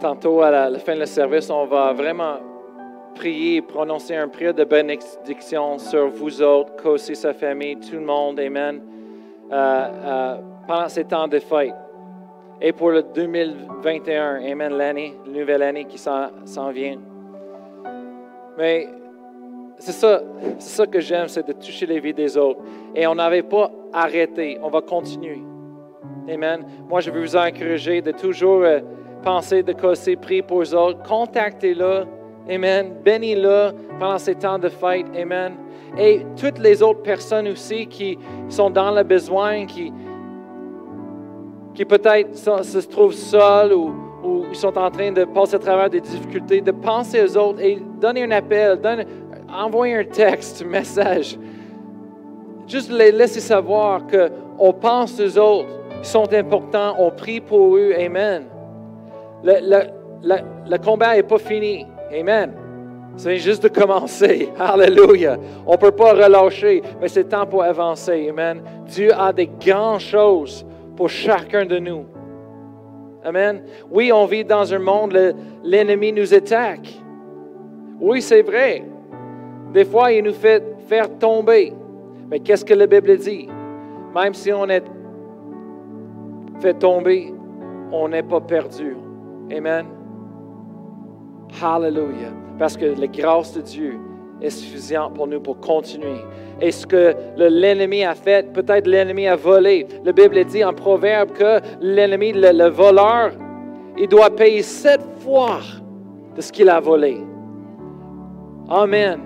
tantôt à la, fin de service, on va vraiment prier, prononcer un prière de bénédiction sur vous autres, Kossi, sa famille, tout le monde, Amen, euh, euh, pendant ces temps de fête. Et pour le 2021, Amen, l'année, la nouvelle année qui s'en vient. Mais c'est ça, ça que j'aime, c'est de toucher les vies des autres. Et on n'avait pas arrêté, on va continuer. Amen. Moi, je veux vous encourager de toujours euh, penser, de casser, prier pour les autres. Contactez-le. Amen. Bénis-le pendant ces temps de fête. Amen. Et toutes les autres personnes aussi qui sont dans le besoin, qui, qui peut-être se trouvent seuls ou, ou sont en train de passer à travers des difficultés, de penser aux autres et donner un appel, donner, envoyer un texte, un message. Juste les laisser savoir qu'on pense aux autres, ils sont importants, on prie pour eux. Amen. Le, combat n'est pas fini. Amen. C'est juste de commencer. Alléluia. On ne peut pas relâcher, mais c'est temps pour avancer. Amen. Dieu a des grandes choses pour chacun de nous. Amen. Oui, on vit dans un monde, l'ennemi nous attaque. Oui, c'est vrai. Des fois, il nous fait faire tomber. Mais qu'est-ce que la Bible dit? Même si on est fait tomber, on n'est pas perdu. Amen. Hallelujah. Parce que la grâce de Dieu est suffisante pour nous pour continuer. Et ce que l'ennemi a fait, peut-être l'ennemi a volé. La Bible dit en proverbe que l'ennemi, le, voleur, il doit payer sept fois de ce qu'il a volé. Amen.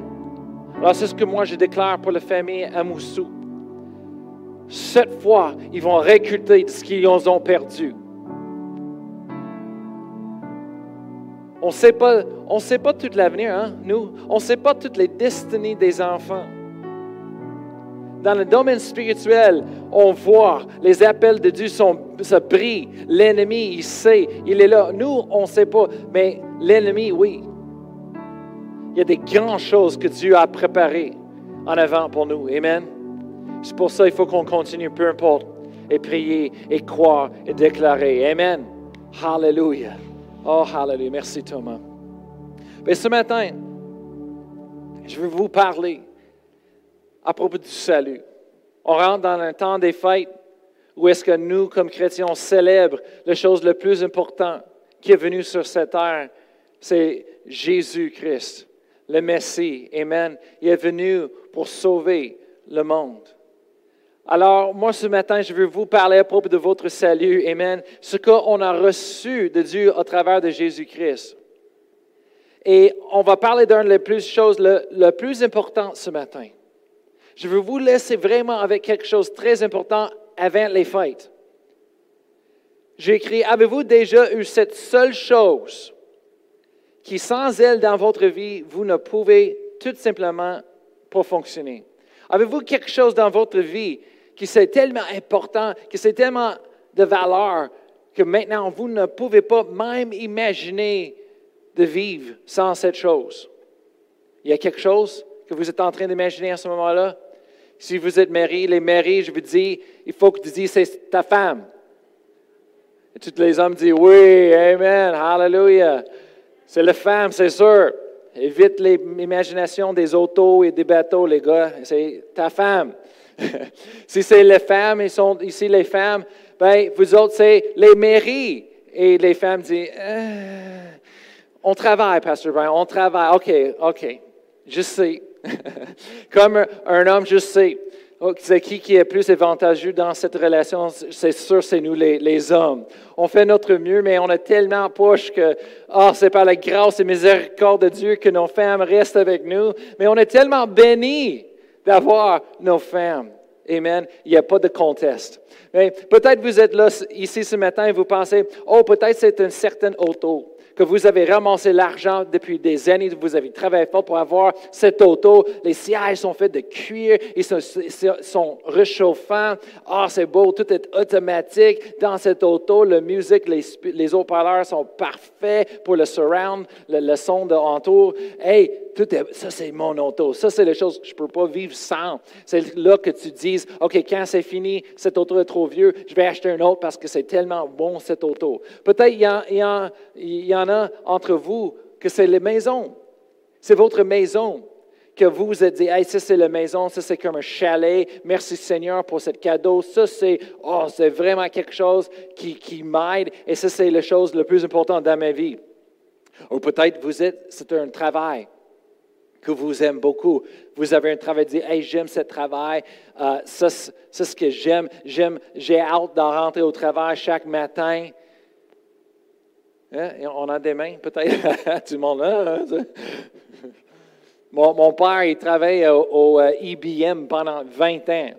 Alors c'est ce que moi je déclare pour la famille Amoussou. Sept fois, ils vont récolter de ce qu'ils ont perdu. On ne sait pas, tout l'avenir, hein, nous. On ne sait pas toutes les destinées des enfants. Dans le domaine spirituel, on voit les appels de Dieu se brillent. L'ennemi, il sait, il est là. Nous, on ne sait pas, mais l'ennemi, oui. Il y a des grandes choses que Dieu a préparées en avant pour nous. Amen. C'est pour ça qu'il faut qu'on continue, peu importe, et prier, et croire, et déclarer. Amen. Hallelujah. Oh, hallelujah. Merci, Thomas. Mais ce matin, je veux vous parler à propos du salut. On rentre dans un temps des fêtes où est-ce que nous, comme chrétiens, on célèbre la chose la plus importante qui est venue sur cette terre, c'est Jésus-Christ, le Messie. Amen. Il est venu pour sauver le monde. Alors, moi, ce matin, je veux vous parler à propos de votre salut. Amen. Ce qu'on a reçu de Dieu au travers de Jésus-Christ. Et on va parler d'une des choses le, plus importantes ce matin. Je veux vous laisser vraiment avec quelque chose de très important avant les fêtes. J'ai écrit, avez-vous déjà eu cette seule chose qui, sans elle dans votre vie, vous ne pouvez tout simplement pas fonctionner? Avez-vous quelque chose dans votre vie qui c'est tellement important, que c'est tellement de valeur que maintenant vous ne pouvez pas même imaginer de vivre sans cette chose. Il y a quelque chose que vous êtes en train d'imaginer à ce moment-là? Si vous êtes marié, les mariés, je vous dis, il faut que tu dises c'est ta femme. Et tous les hommes disent oui, Amen, Hallelujah. C'est la femme, c'est sûr. Évite l'imagination des autos et des bateaux, les gars. C'est ta femme. si c'est les femmes, ils sont ici les femmes, ben, vous autres, c'est les mairies. Et les femmes disent, euh, on travaille, Pasteur Brian, on travaille. OK, OK, je sais. Comme un, homme, je sais. c'est qui qui est plus avantageux dans cette relation? C'est sûr, c'est nous les, hommes. On fait notre mieux, mais on a tellement poche que, ah, c'est par la grâce et miséricorde de Dieu que nos femmes restent avec nous. Mais on est tellement bénis d'avoir nos femmes. Amen. Il n'y a pas de conteste. Peut-être vous êtes là ici ce matin et vous pensez, oh, peut-être c'est une certaine auto que vous avez ramassé l'argent depuis des années, vous avez travaillé fort pour avoir cette auto. Les sièges sont faits de cuir, ils sont, sont réchauffants. Ah, c'est beau, tout est automatique dans cette auto. La musique, les, haut-parleurs sont parfaits pour le surround, le, le son de entour. Hey, ça c'est mon auto, ça c'est les choses que je ne peux pas vivre sans. C'est là que tu dises, OK, quand c'est fini, cet auto est trop vieux, je vais acheter un autre parce que c'est tellement bon cette auto. Peut-être il y, il y en a entre vous que c'est les maisons. C'est votre maison que vous vous êtes dit, hey, ça c'est la maison, ça c'est comme un chalet, merci Seigneur pour ce cadeau, ça c'est, oh, vraiment quelque chose qui, qui m'aide et ça c'est la chose la plus importante dans ma vie. Ou peut-être vous êtes, c'est un travail que vous aimez beaucoup. Vous avez un travail, dit, hey, j'aime ce travail, euh, ça, c'est ce que j'aime, j'aime, j'ai hâte de rentrer au travail chaque matin. Hein? On a des mains, peut-être, tout le monde là. Hein? Mon, père, il travaille au, IBM pendant 20 ans.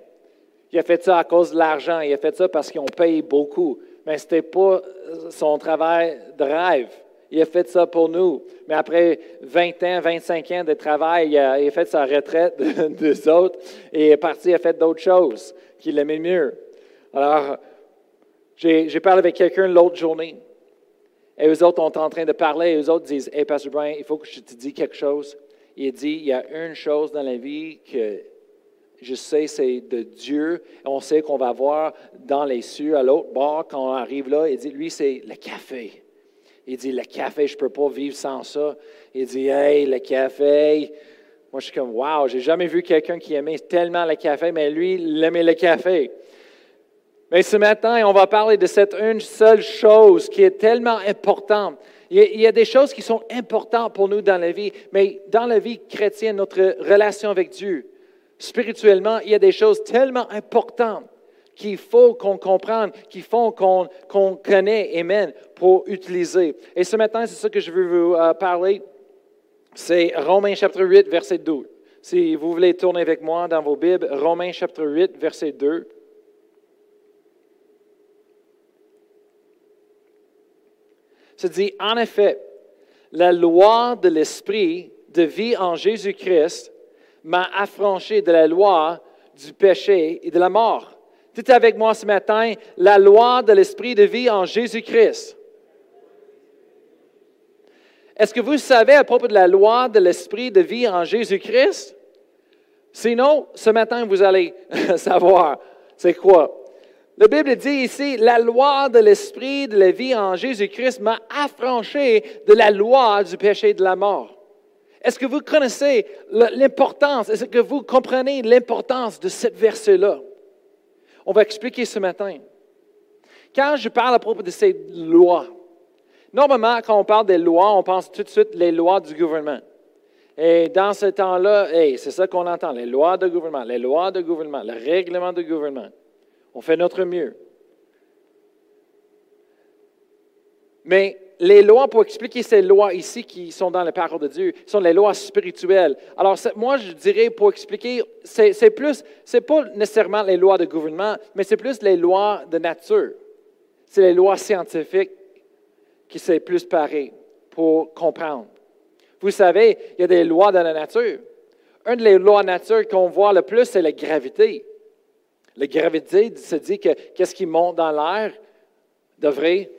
Il a fait ça à cause de l'argent. Il a fait ça parce qu'on paye beaucoup. Mais ce n'était pas son travail de rêve. Il a fait ça pour nous. Mais après 20 ans, 25 ans de travail, il a, fait sa retraite des autres et est parti, il a fait d'autres choses qu'il aimait mieux. Alors, j'ai parlé avec quelqu'un l'autre journée. Et eux autres, sont en train de parler et eux autres disent Hey, Pastor Brian, il faut que je te dise quelque chose il dit, il y a une chose dans la vie que je sais, c'est de Dieu. On sait qu'on va voir dans les cieux, à l'autre bord, quand on arrive là. Il dit, lui, c'est le café. Il dit, le café, je ne peux pas vivre sans ça. Il dit, hey, le café. Moi, je suis comme, wow, j'ai jamais vu quelqu'un qui aimait tellement le café, mais lui, il aimait le café. Mais ce matin, on va parler de cette une seule chose qui est tellement importante. Il y, a, des choses qui sont importantes pour nous dans la vie, mais dans la vie chrétienne, notre relation avec Dieu, spirituellement, il y a des choses tellement importantes qu'il faut qu'on comprenne, qu'il faut qu'on qu connaît, amen, pour utiliser. Et ce matin, c'est ça que je veux vous euh, parler. C'est Romains chapitre 8, verset 12. Si vous voulez tourner avec moi dans vos Bibles, Romains chapitre 8, verset 2. se dit, en effet, la loi de l'esprit de vie en Jésus-Christ m'a affranchi de la loi du péché et de la mort. Dites avec moi ce matin, la loi de l'esprit de vie en Jésus-Christ. Est-ce que vous savez à propos de la loi de l'esprit de vie en Jésus-Christ? Sinon, ce matin, vous allez savoir c'est quoi. La Bible dit ici, la loi de l'esprit de la vie en Jésus-Christ m'a affranchi de la loi du péché et de la mort. Est-ce que vous connaissez l'importance, est-ce que vous comprenez l'importance de cette verset-là? On va expliquer ce matin. Quand je parle à propos de ces lois, normalement, quand on parle des lois, on pense tout de suite les lois du gouvernement. Et dans ce temps-là, c'est ça qu'on entend, les lois de gouvernement, les lois de gouvernement, le règlement de gouvernement. On fait notre mieux. Mais les lois, pour expliquer ces lois ici qui sont dans la parole de Dieu, sont les lois spirituelles. Alors, moi, je dirais, pour expliquer, c'est plus, c'est pas nécessairement les lois de gouvernement, mais c'est plus les lois de nature. C'est les lois scientifiques qui sont plus pareilles pour comprendre. Vous savez, il y a des lois de la nature. Une des lois de nature qu'on voit le plus, c'est la gravité. La gravité se dit que qu'est-ce qui monte dans l'air devrait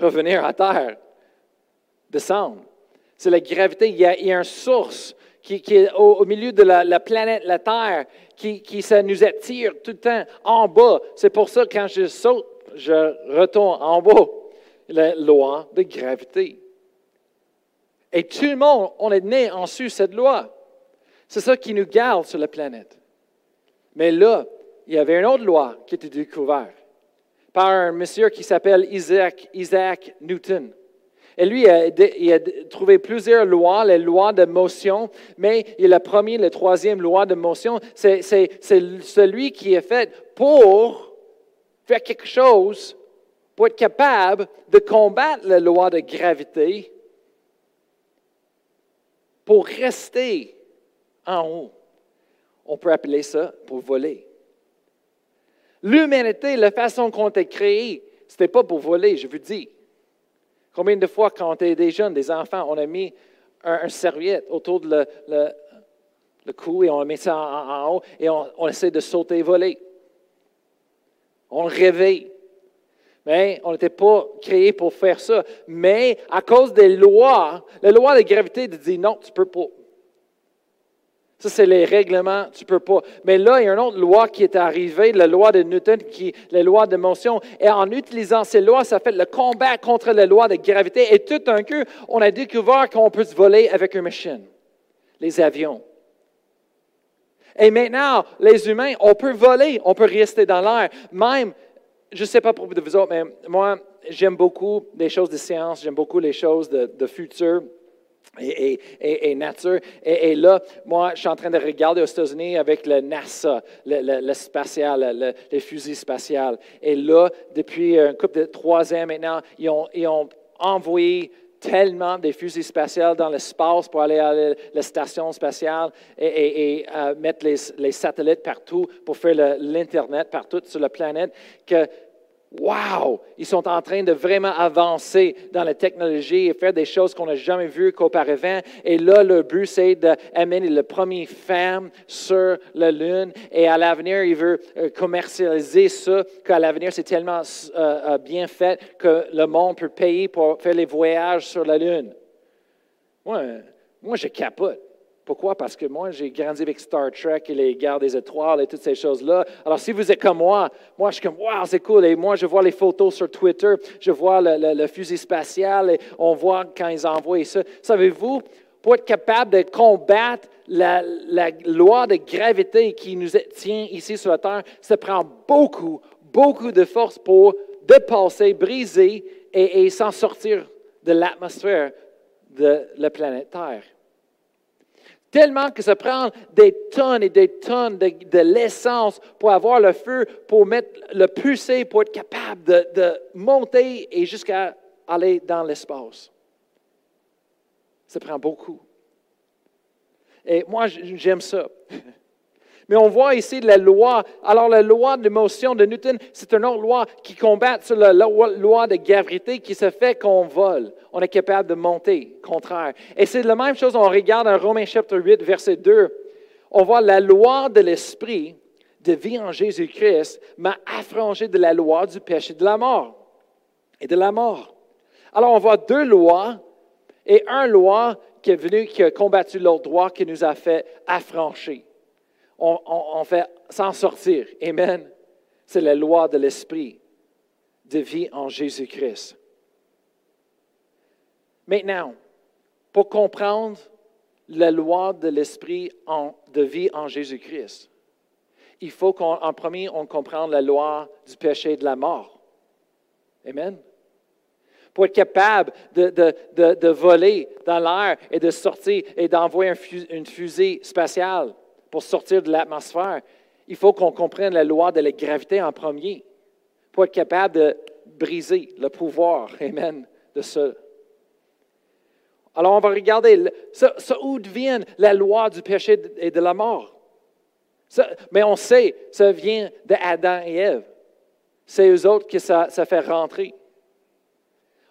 revenir à terre, descendre. C'est la gravité. Il y a, une source qui, est au, milieu de la, planète, la Terre, qui, qui ça nous attire tout le temps en bas. C'est pour ça que quand je saute, je retourne en bas. La loi de gravité. Et tout le monde, on est né en su cette loi. C'est ça qui nous garde sur la planète. Mais là, il y avait une autre loi qui était découverte par un monsieur qui s'appelle Isaac, Newton. Et lui, il a, trouvé plusieurs lois, les lois de motion, mais il la première, la troisième loi de motion, c'est celui qui est fait pour faire quelque chose, pour être capable de combattre la loi de gravité, pour rester en haut. On peut appeler ça pour voler. L'humanité, la façon qu'on a créé, ce n'était pas pour voler, je vous dis. Combien de fois, quand on était des jeunes, des enfants, on a mis un, serviette autour de le, cou et on met ça en, haut et on, essaie de sauter et voler. On rêvait. Mais on n'était pas créé pour faire ça. Mais à cause des lois, la loi de gravité dit non, tu ne peux pas. Ça, c'est les règlements, tu ne peux pas. Mais là, il y a une autre loi qui est arrivée, la loi de Newton, qui la loi de motion. Et en utilisant ces lois, ça fait le combat contre la loi de gravité. Et tout d'un coup, on a découvert qu'on peut se voler avec une machine, les avions. Et maintenant, les humains, on peut voler, on peut rester dans l'air. Même, je ne sais pas pour vous autres, mais moi, j'aime beaucoup les choses de science, j'aime beaucoup les choses de, de futur et, nature. Et, là, moi, je suis en train de regarder aux États-Unis avec le NASA, le, spatial, les fusils spatiales. Et là, depuis un couple de trois ans maintenant, ils ont, envoyé tellement des fusils spatiales dans l'espace pour aller à la station spatiale et, euh, mettre les, les, satellites partout pour faire l'Internet partout sur la planète que Wow! Ils sont en train de vraiment avancer dans la technologie et faire des choses qu'on n'a jamais vues qu'auparavant. Et là, le but, c'est d'amener le premier femme sur la Lune. Et à l'avenir, il veut euh, commercialiser ça, qu'à l'avenir, c'est tellement euh, euh, bien fait que le monde peut payer pour faire les voyages sur la Lune. Moi je capote. Pourquoi? Parce que moi, j'ai grandi avec Star Trek et les gardes des étoiles et toutes ces choses-là. Alors, si vous êtes comme moi, moi, je suis comme, wow, c'est cool. Et moi, je vois les photos sur Twitter, je vois le, fusil spatial et on voit quand ils envoient ça. Savez-vous, pour être capable de combattre la, loi de gravité qui nous tient ici sur la Terre, ça prend beaucoup, beaucoup de force pour dépasser, briser et s'en sortir de l'atmosphère de la planète Terre. Tellement que ça prend des tonnes et des tonnes de, l'essence pour avoir le feu, pour mettre le pousser, pour être capable de, de monter et jusqu'à aller dans l'espace. Ça prend beaucoup. Et moi, j'aime ça. Mais on voit ici la loi. Alors, la loi de motion de Newton, c'est une autre loi qui combat sur la loi de gravité qui se fait qu'on vole. On est capable de monter, contraire. Et c'est la même chose, on regarde en Romains chapitre 8, verset 2. On voit la loi de l'esprit de vie en Jésus-Christ m'a affranchi de la loi du péché de la mort et de la mort. Alors, on voit deux lois et un loi qui est venu, qui a combattu l'autre droit, qui nous a fait affranchir on, fait s'en sortir. Amen. C'est la loi de l'esprit de vie en Jésus-Christ. Maintenant, pour comprendre la loi de l'esprit de vie en Jésus-Christ, il faut qu'en premier, on comprenne la loi du péché et de la mort. Amen. Pour être capable de, voler dans l'air et de sortir et d'envoyer une fusée spatiale, pour sortir de l'atmosphère, il faut qu'on comprenne la loi de la gravité en premier pour être capable de briser le pouvoir, amen, de ça. Alors, on va regarder ça, où vient la loi du péché et de la mort? mais on sait, ça vient d'Adam et Ève. C'est eux autres que ça fait rentrer.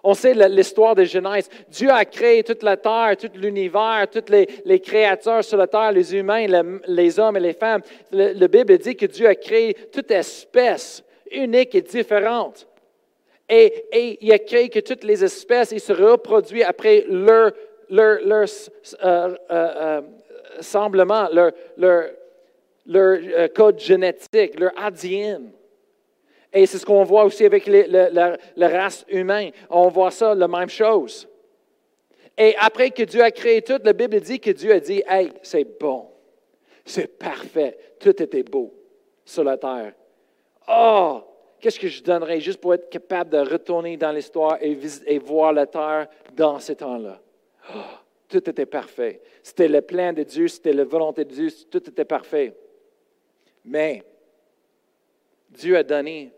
On sait l'histoire de Genèse. Dieu a créé toute la terre, tout l'univers, toutes les, créatures sur la terre, les humains, les hommes et les femmes. La Bible dit que Dieu a créé toute espèce unique et différente. Et, il a créé que toutes les espèces ils se reproduisent après leur, leur, euh, euh, euh, semblement, leur, leur code génétique, leur ADN. Et c'est ce qu'on voit aussi avec la, race humaine. On voit ça, la même chose. Et après que Dieu a créé tout, la Bible dit que Dieu a dit, hey, c'est bon, c'est parfait, tout était beau sur la terre. Oh, qu'est-ce que je donnerais juste pour être capable de retourner dans l'histoire et, et, voir la terre dans ces temps-là? Oh, tout était parfait. C'était le plan de Dieu, c'était la volonté de Dieu, tout était parfait. Mais Dieu a donné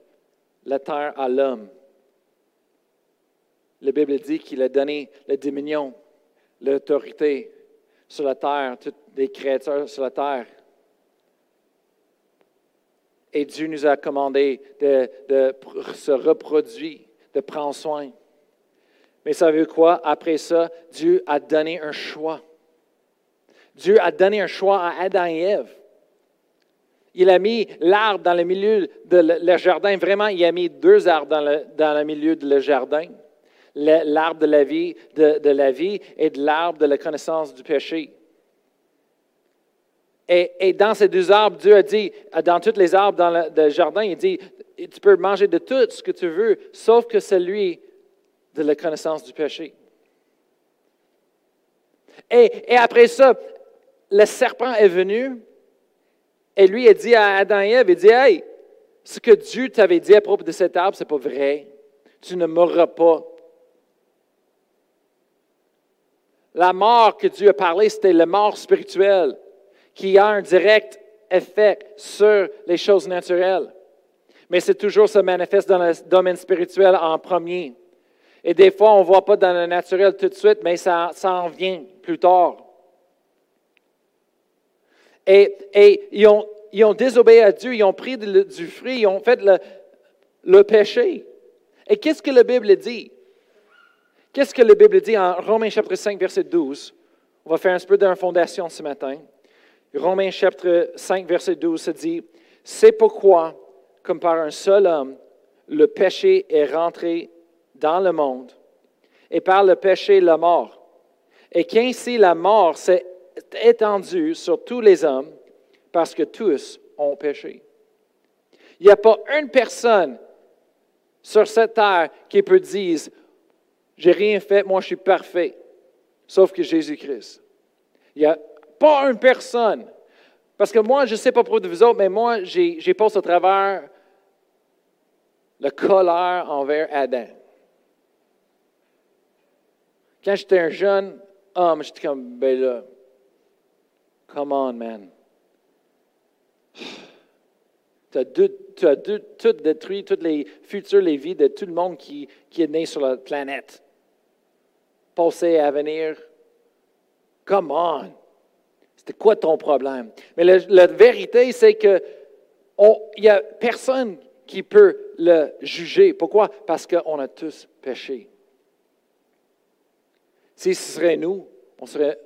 la terre à l'homme. La Bible dit qu'il a donné la dominion, l'autorité sur la terre, toutes les créatures sur la terre. Et Dieu nous a commandé de, se reproduire, de prendre soin. Mais savez-vous quoi? Après ça, Dieu a donné un choix. Dieu a donné un choix à Adam et Ève. Il a mis l'arbre dans le milieu de le jardin. Vraiment, il a mis deux arbres dans le, dans le milieu de le jardin. L'arbre de la vie, de, la vie et de l'arbre de la connaissance du péché. Et, dans ces deux arbres, Dieu a dit, dans tous les arbres dans le, jardin, il dit, tu peux manger de tout ce que tu veux, sauf que celui de la connaissance du péché. Et, et après ça, le serpent est venu et lui a dit à Adam et Ève, il dit, hey, ce que Dieu t'avait dit à propos de cet arbre, ce n'est pas vrai. Tu ne mourras pas. La mort que Dieu a parlé, c'était la mort spirituelle qui a un direct effet sur les choses naturelles. Mais c'est toujours se manifeste dans le domaine spirituel en premier. Et des fois, on ne voit pas dans le naturel tout de suite, mais ça, ça en vient plus tard. Et, ils, ont, ils, ont, désobéi à Dieu, ils ont pris du fruit, ils ont fait le, le péché. Et qu'est-ce que la Bible dit? Qu'est-ce que la Bible dit en Romains chapitre 5, verset 12? On va faire un peu d'une fondation ce matin. Romains chapitre 5, verset 12 se dit, C'est pourquoi, comme par un seul homme, le péché est rentré dans le monde, et par le péché la mort, et qu'ainsi la mort s'est étendue sur tous les hommes, parce que tous ont péché. Il n'y a pas une personne sur cette terre qui peut dire, j'ai rien fait, moi je suis parfait, sauf que Jésus-Christ. Il n'y a pas une personne. Parce que moi, je ne sais pas pour vous autres, mais moi, j'ai passé au travers le colère envers Adam. Quand j'étais un jeune homme, j'étais comme, ben là, come on, man. Tu as, tout détruit, toutes les futurs, les vies de tout le monde qui, est né sur la planète. Passé à venir. Come on. C'était quoi ton problème? Mais la, vérité, c'est que il n'y a personne qui peut le juger. Pourquoi? Parce qu'on a tous péché. Si ce serait nous, on, serait,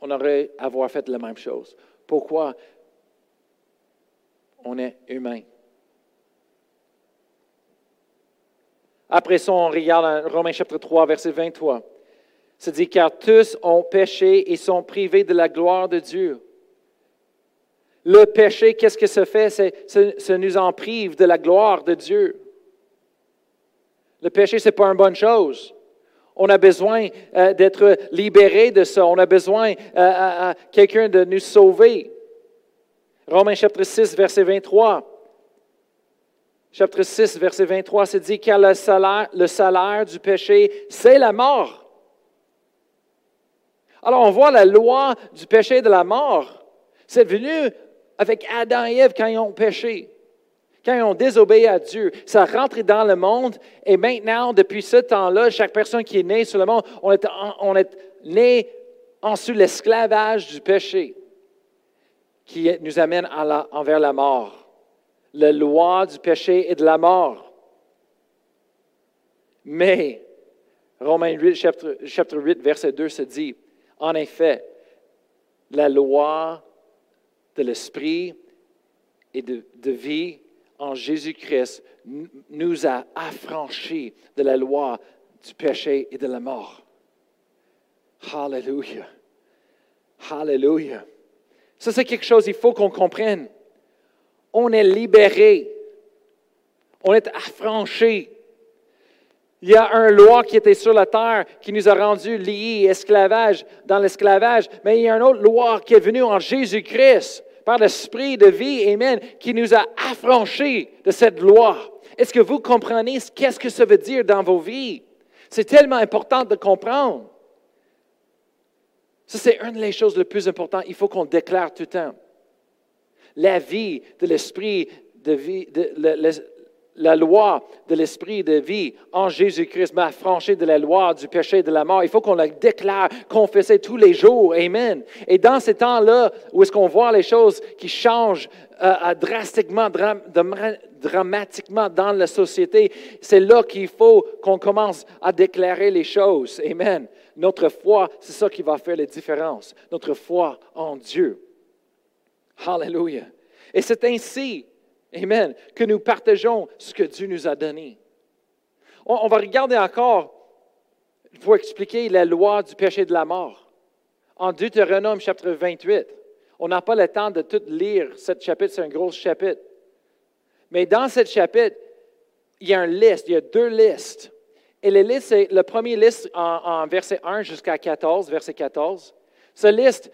on aurait avoir fait la même chose. Pourquoi? On est humain? Après ça, on regarde Romains chapitre 3, verset 23. Ça dit, car tous ont péché et sont privés de la gloire de Dieu. Le péché, qu'est-ce que ça fait? Ça nous en prive de la gloire de Dieu. Le péché, ce n'est pas une bonne chose. On a besoin euh, d'être libéré de ça. On a besoin euh, quelqu'un de nous sauver. Romains chapitre 6, verset 23. Chapitre 6, verset 23, c'est dit, car le salaire, le salaire du péché, c'est la mort. Alors on voit la loi du péché et de la mort. C'est venu avec Adam et Ève quand ils ont péché, quand ils ont désobéi à Dieu. Ça a rentré dans le monde et maintenant, depuis ce temps-là, chaque personne qui est née sur le monde, on est, né en sous l'esclavage du péché qui nous amène envers la mort. La loi du péché et de la mort. Mais, Romains 8, chapitre, chapitre 8, verset 2 se dit, en effet, la loi de l'esprit et de, vie en Jésus-Christ nous a affranchis de la loi du péché et de la mort. Hallelujah. Hallelujah. Ça, c'est quelque chose qu'il faut qu'on comprenne. On est libéré. On est affranchi il y a une loi qui était sur la terre qui nous a rendus liés, esclavage, dans l'esclavage, mais il y a une autre loi qui est venue en Jésus-Christ par l'Esprit de vie, Amen, qui nous a affranchis de cette loi. Est-ce que vous comprenez qu'est-ce que ça veut dire dans vos vies? C'est tellement important de comprendre. Ça, c'est une des choses les plus importantes. Il faut qu'on déclare tout le temps. La vie de l'esprit de vie, la loi de l'esprit de vie en Jésus-Christ m'a affranchi de la loi du péché et de la mort. Il faut qu'on la déclare, confesser tous les jours. Amen. Et dans ces temps-là, où est-ce qu'on voit les choses qui changent euh, drastiquement, dramatiquement dans la société, c'est là qu'il faut qu'on commence à déclarer les choses. Amen. Notre foi, c'est ça qui va faire la différence. Notre foi en Dieu. Hallelujah. Et c'est ainsi Amen. Que nous partageons ce que Dieu nous a donné. On, va regarder encore pour expliquer la loi du péché de la mort. En Deutéronome chapitre 28, On n'a pas le temps de tout lire. Ce chapitre, c'est un gros chapitre. Mais dans ce chapitre, il y a une liste, il y a deux listes. Et les listes, le premier liste en, en verset 1 jusqu'à 14, verset 14. Ça liste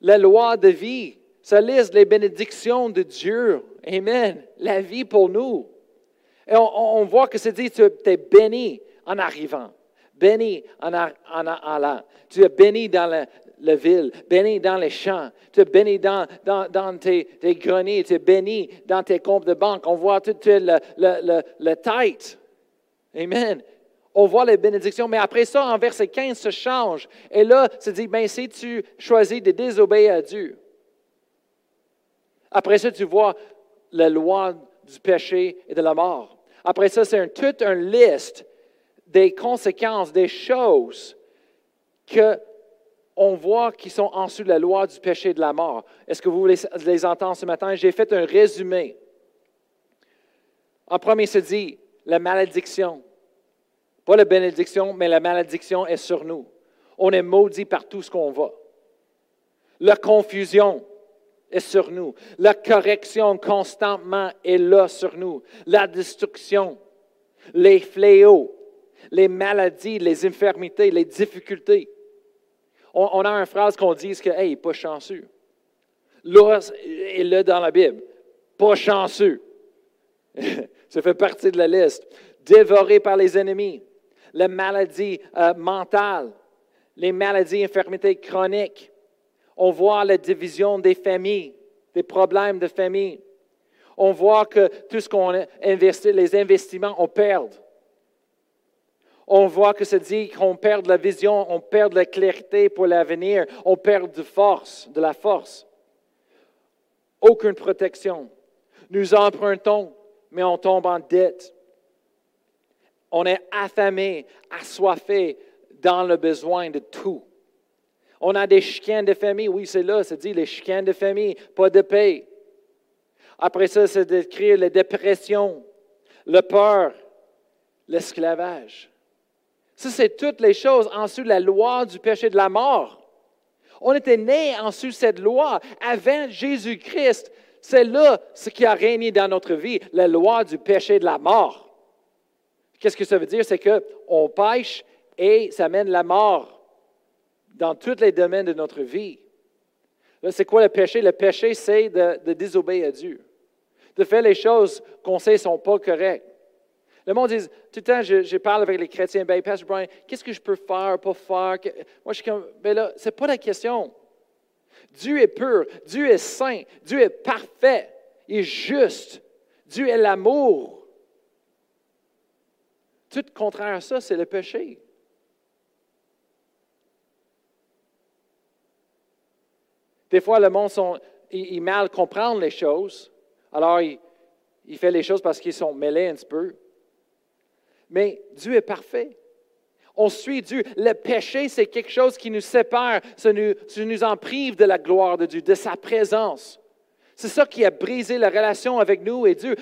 la loi de vie. Ça liste les bénédictions de Dieu. Amen. La vie pour nous. Et on, voit que c'est dit, tu es béni en arrivant, béni en, allant. Tu es béni dans la, ville, béni dans les champs, tu es béni dans, tes, greniers, tu es béni dans tes comptes de banque. On voit tout le, le, le, tête. Amen. On voit les bénédictions, mais après ça, en verset 15, ça change. Et là, c'est dit, ben, si tu choisis de désobéir à Dieu, après ça, tu vois la loi du péché et de la mort. Après ça, c'est toute une liste des conséquences, des choses que on voit qui sont en dessous de la loi du péché et de la mort. Est-ce que vous voulez les entendre ce matin? J'ai fait un résumé. En premier, se dit la malédiction. Pas la bénédiction, mais la malédiction est sur nous. On est maudit par tout ce qu'on va. La confusion est sur nous. La correction constamment est là sur nous. La destruction, les fléaux, les maladies, les infirmités, les difficultés. On, a une phrase qu'on dit que, hey, pas chanceux. Là, est là dans la Bible. Pas chanceux. Ça fait partie de la liste. Dévoré par les ennemis. La maladie euh, mentale. Les maladies, infirmités chroniques on voit la division des familles, des problèmes de famille. On voit que tout ce qu'on investit, les investissements, on perd. On voit que ça dit qu'on perd la vision, on perd la clarté pour l'avenir, on perd de force, de la force. Aucune protection. Nous empruntons, mais on tombe en dette. On est affamé, assoiffé dans le besoin de tout. On a des chicanes de famille. Oui, c'est là, c'est dit les chicanes de famille, pas de paix. Après ça, c'est d'écrire la dépression, la peur, l'esclavage. Ça, c'est toutes les choses en dessous de la loi du péché de la mort. On était nés en dessous de cette loi avant Jésus-Christ. C'est là ce qui a régné dans notre vie, la loi du péché de la mort. Qu'est-ce que ça veut dire? C'est qu'on pêche et ça mène la mort dans tous les domaines de notre vie. C'est quoi le péché? Le péché, c'est de, désobéir à Dieu, de faire les choses qu'on sait ne sont pas correctes. Le monde dit, tout le temps, je, parle avec les chrétiens, ben, Pastor Brian, qu'est-ce que je peux faire, pas faire? Moi, je suis comme, ben là, ce n'est pas la question. Dieu est pur, Dieu est saint, Dieu est parfait, il est juste, Dieu est l'amour. Tout contraire à ça, c'est le péché. Des fois, le monde, sont, il, mal comprendre les choses. Alors, il, il fait les choses parce qu'ils sont mêlés un petit peu. Mais Dieu est parfait. On suit Dieu. Le péché, c'est quelque chose qui nous sépare. Ça nous, ça nous en prive de la gloire de Dieu, de sa présence. C'est ça qui a brisé la relation avec nous et Dieu.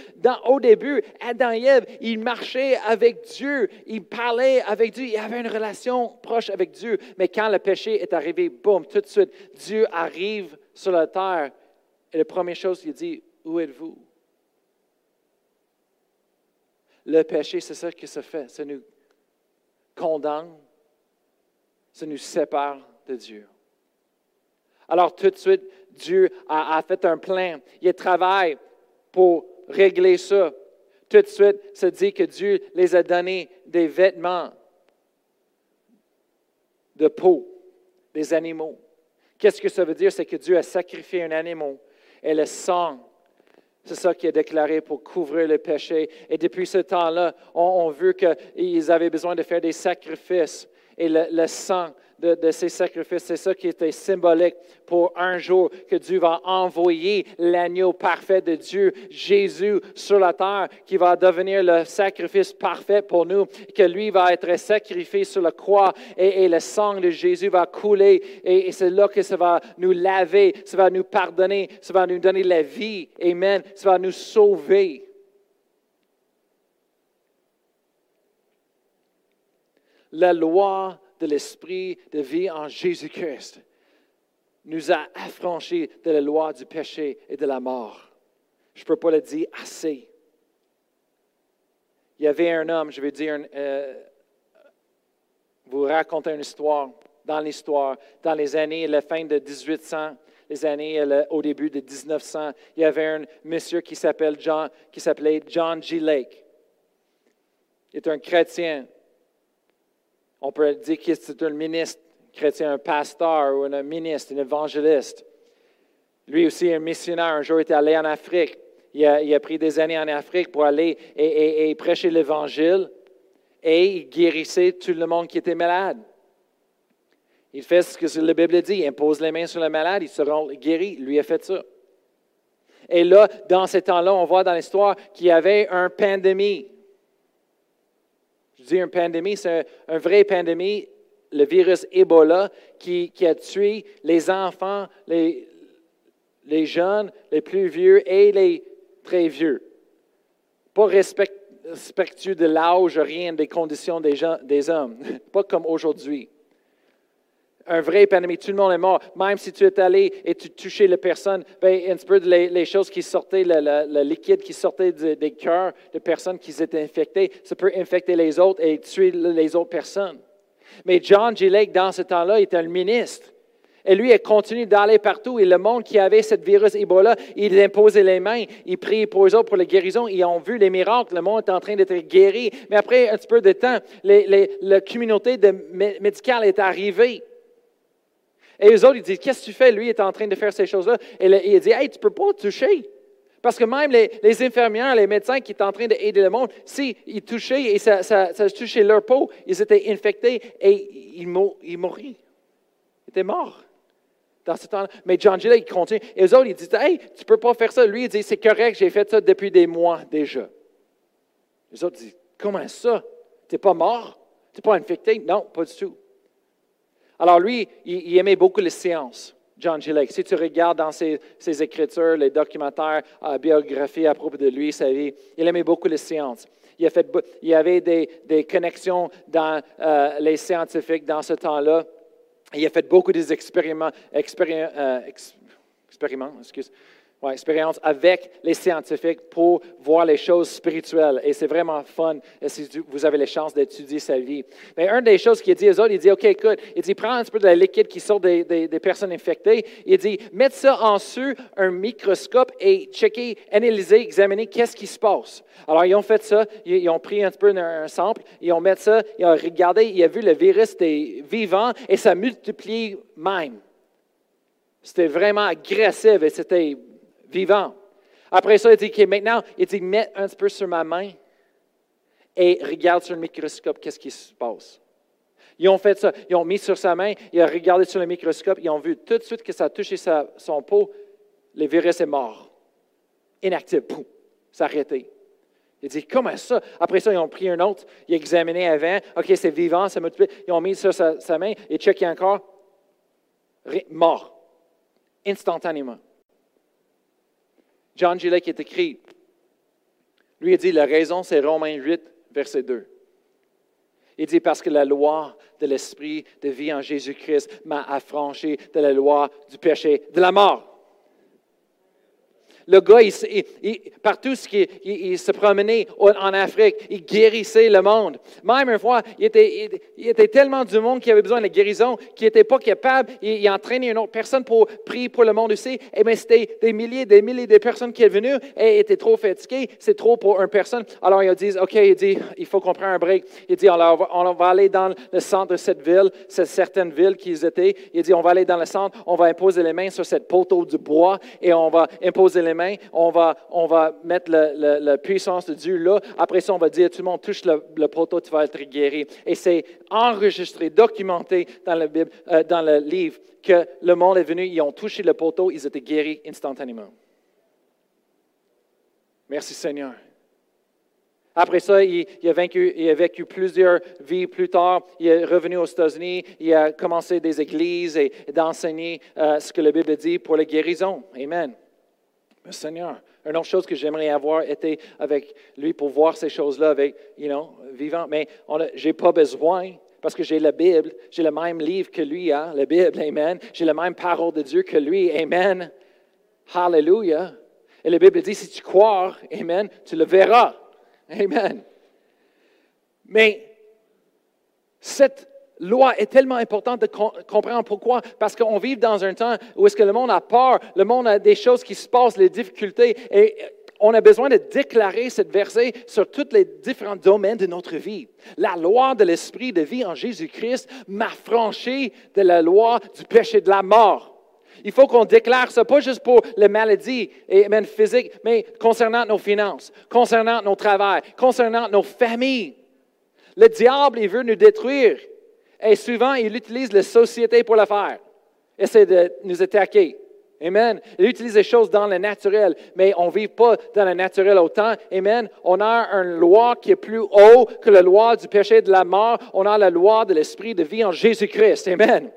Au début, Adam et Ève, ils marchaient avec Dieu, ils parlaient avec Dieu, ils avaient une relation proche avec Dieu. Mais quand le péché est arrivé, boum, tout de suite, Dieu arrive sur la terre et la première chose qu'il dit, où êtes-vous? Le péché, c'est ça qui se fait. Ça nous condamne, ça nous sépare de Dieu. Alors tout de suite, Dieu a, fait un plan. Il travaille pour régler ça. Tout de suite, ça dit que Dieu les a donné des vêtements de peau, des animaux. Qu'est-ce que ça veut dire? C'est que Dieu a sacrifié un animal et le sang, c'est ça qui est déclaré pour couvrir le péché. Et depuis ce temps-là, on, a vu qu'ils avaient besoin de faire des sacrifices et le sang de, ces sacrifices. C'est ça qui était symbolique pour un jour que Dieu va envoyer l'agneau parfait de Dieu, Jésus, sur la terre, qui va devenir le sacrifice parfait pour nous, que lui va être sacrifié sur la croix et, le sang de Jésus va couler et, et c'est là que ça va nous laver, ça va nous pardonner, ça va nous donner la vie. Amen. Ça va nous sauver. La loi de l'esprit de vie en Jésus-Christ nous a affranchis de la loi du péché et de la mort. Je ne peux pas le dire assez. Il y avait un homme, je vais dire, euh, vous raconter une histoire. Dans l'histoire, dans les années, la fin de 1800, les années au début de 1900, il y avait un monsieur qui s'appelait John, qui s'appelait John G. Lake. Il est un chrétien. On peut dire qu'il est un ministre chrétien, un pasteur ou un ministre, un évangéliste. Lui aussi, un missionnaire. Un jour, il est allé en Afrique. Il a, pris des années en Afrique pour aller et, prêcher l'Évangile et il guérissait tout le monde qui était malade. Il fait ce que la Bible dit, il impose les mains sur le malade, ils seront guéris. Lui a fait ça. Et là, dans ces temps-là, on voit dans l'histoire qu'il y avait un pandémie. Dis une pandémie, c'est un, vrai pandémie, le virus Ebola qui, a tué les enfants, les, les jeunes, les plus vieux et les très vieux. Pas respectueux de l'âge, rien des conditions des, gens, des hommes. Pas comme aujourd'hui. Un vrai pandémie, tout le monde est mort. Même si tu es allé et tu touchais les personnes, ben, un petit peu les, choses qui sortaient, le, liquide qui sortait des cœurs de personnes qui étaient infectées, ça peut infecter les autres et tuer les autres personnes. Mais John G. Lake, dans ce temps-là, était un ministre. Et lui, il continue d'aller partout. Et le monde qui avait ce virus Ebola, il imposait les mains, il priait pour eux autres pour la guérison. Ils ont vu les miracles. Le monde est en train d'être guéri. Mais après un petit peu de temps, la communauté médicale est arrivée. Et eux autres, ils disent Qu'est-ce que tu fais? Lui, il est en train de faire ces choses-là. Et il dit Hey, tu ne peux pas toucher. Parce que même les, infirmières, les médecins qui étaient en train d'aider le monde, s'ils touchaient et ça, touchait leur peau, ils étaient infectés et ils, mouraient. Ils étaient morts dans ce temps-là. Mais John Gillet, il continue. Et eux autres, ils disent Hey, tu ne peux pas faire ça. Lui, il dit C'est correct, j'ai fait ça depuis des mois déjà. Les autres disent Comment ça? Tu n'es pas mort? Tu n'es pas infecté? Non, pas du tout. Alors lui, il, aimait beaucoup les sciences. John Gillet. Si tu regardes dans ses, écritures, les documentaires, la biographie à propos de lui, sa vie, il aimait beaucoup les sciences. Il, a fait, il avait des, connexions dans euh, les scientifiques dans ce temps-là. Il a fait beaucoup des expériments, euh, expériments excuse, ouais, expériences avec les scientifiques pour voir les choses spirituelles. Et c'est vraiment fun si vous avez la chance d'étudier sa vie. Mais une des choses qu'il dit aux autres, il dit, OK, écoute, il dit, prends un petit peu de la liquide qui sort des, des, personnes infectées. Il dit, mets ça en dessus un microscope et checker, analyser, examiner qu'est-ce qui se passe. Alors, ils ont fait ça. Ils ont pris un petit peu un, sample, ils ont mis ça, ils ont regardé, ils ont vu le virus était vivant et ça multiplie même. C'était vraiment agressif et c'était vivant. Après ça, il dit, maintenant, il dit, mets un petit peu sur ma main et regarde sur le microscope qu'est-ce qui se passe. Ils ont fait ça. Ils ont mis sur sa main, ils ont regardé sur le microscope, ils ont vu tout de suite que ça a touché son peau. Le virus est mort. Inactif. Ça a arrêté. Il dit, comment ça? Après ça, ils ont pris un autre, ils ont examiné avant. OK, c'est vivant, ça multiplie. Ils ont mis sur sa, main, ils checké encore. Mort. Instantanément. John Gillet qui est écrit, lui a dit, la raison, c'est Romains 8, verset 2. Il dit, parce que la loi de l'esprit de vie en Jésus-Christ m'a affranchi de la loi du péché, de la mort. Le gars, il, partout ce il, il, se promenait en Afrique, il guérissait le monde. Même une fois, il était, il, était tellement du monde qui avait besoin de guérison qu'il n'était pas capable. Il, entraînait une autre personne pour prier pour le monde aussi. Et eh bien, c'était des milliers, des milliers de personnes qui étaient venues et étaient trop fatiguées. C'est trop pour une personne. Alors, il dit, OK, il dit, il faut qu'on prenne un break. Il dit, on va, aller dans le centre de cette ville, cette certaine ville qu'ils étaient. Il dit, on va aller dans le centre, on va imposer les mains sur cette poteau de bois et on va imposer les mains, on va, on va mettre la puissance de Dieu là. Après ça, on va dire, tout le monde touche le, poteau, tu vas être guéri. Et c'est enregistré, documenté dans la Bible, euh, dans le livre, que le monde est venu, ils ont touché le poteau, ils étaient guéris instantanément. Merci Seigneur. Après ça, il, a vaincu, il, a vécu plusieurs vies plus tard. Il est revenu aux États-Unis. Il a commencé des églises et, d'enseigner euh, ce que la Bible dit pour la guérison. Amen. Seigneur, une autre chose que j'aimerais avoir été avec lui pour voir ces choses-là avec, you know, vivant. Mais je n'ai pas besoin Parce que j'ai la Bible, j'ai le même livre que lui, hein, la Bible, Amen. J'ai la même parole de Dieu que lui, Amen. Hallelujah. Et la Bible dit, si tu crois, Amen, tu le verras. Amen. Mais cette loi est tellement importante de comprendre pourquoi. Parce qu'on vit dans un temps où est-ce que le monde a peur, le monde a des choses qui se passent, les difficultés, et on a besoin de déclarer cette verset sur tous les différents domaines de notre vie. La loi de l'esprit de vie en Jésus-Christ m'a franchi de la loi du péché de la mort. Il faut qu'on déclare ça, pas juste pour les maladies et même physiques, mais concernant nos finances, concernant nos travails, concernant nos familles. Le diable, il veut nous détruire. Et souvent, il utilise la société pour le faire. Essaie de nous attaquer. Amen. Il utilise des choses dans le naturel, mais on ne vit pas dans le naturel autant. Amen. On a une loi qui est plus haut que la loi du péché de la mort. On a la loi de l'esprit de vie en Jésus-Christ. Amen.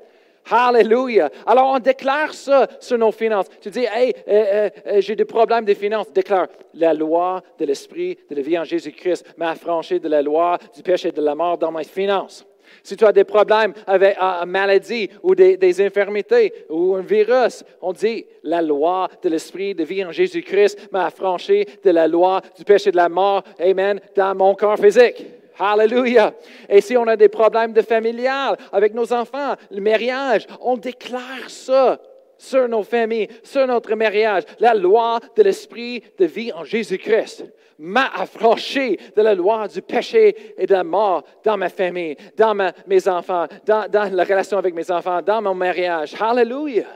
Hallelujah. Alors, on déclare ça sur nos finances. Tu dis, hey, euh, euh, euh, j'ai des problèmes de finances. Déclare, la loi de l'esprit de la vie en Jésus-Christ m'a affranchi de la loi du péché de la mort dans mes finances. Si tu as des problèmes avec une maladie ou des, infirmités ou un virus, on dit la loi de l'esprit de vie en Jésus-Christ m'a affranchi de la loi du péché de la mort, Amen, dans mon corps physique. Hallelujah. Et si on a des problèmes de familial avec nos enfants, le mariage, on déclare ça sur nos familles, sur notre mariage, la loi de l'esprit de vie en Jésus-Christ m'a affranchi de la loi du péché et de la mort dans ma famille, dans mes enfants, dans, la relation avec mes enfants, dans mon mariage. Hallelujah.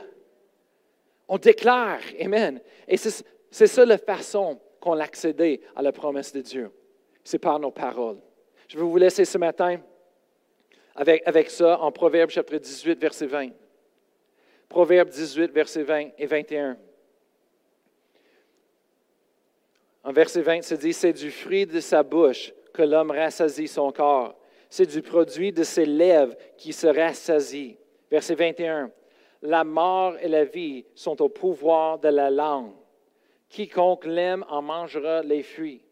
On déclare, Amen. Et c'est ça la façon qu'on accède à la promesse de Dieu. C'est par nos paroles. Je vais vous laisser ce matin avec, avec ça en Proverbe chapitre 18, verset 20. Proverbe 18, verset 20 et 21. En verset 20, se dit, c'est du fruit de sa bouche que l'homme rassasie son corps. C'est du produit de ses lèvres qui se rassasie. Verset 21, la mort et la vie sont au pouvoir de la langue. Quiconque l'aime en mangera les fruits.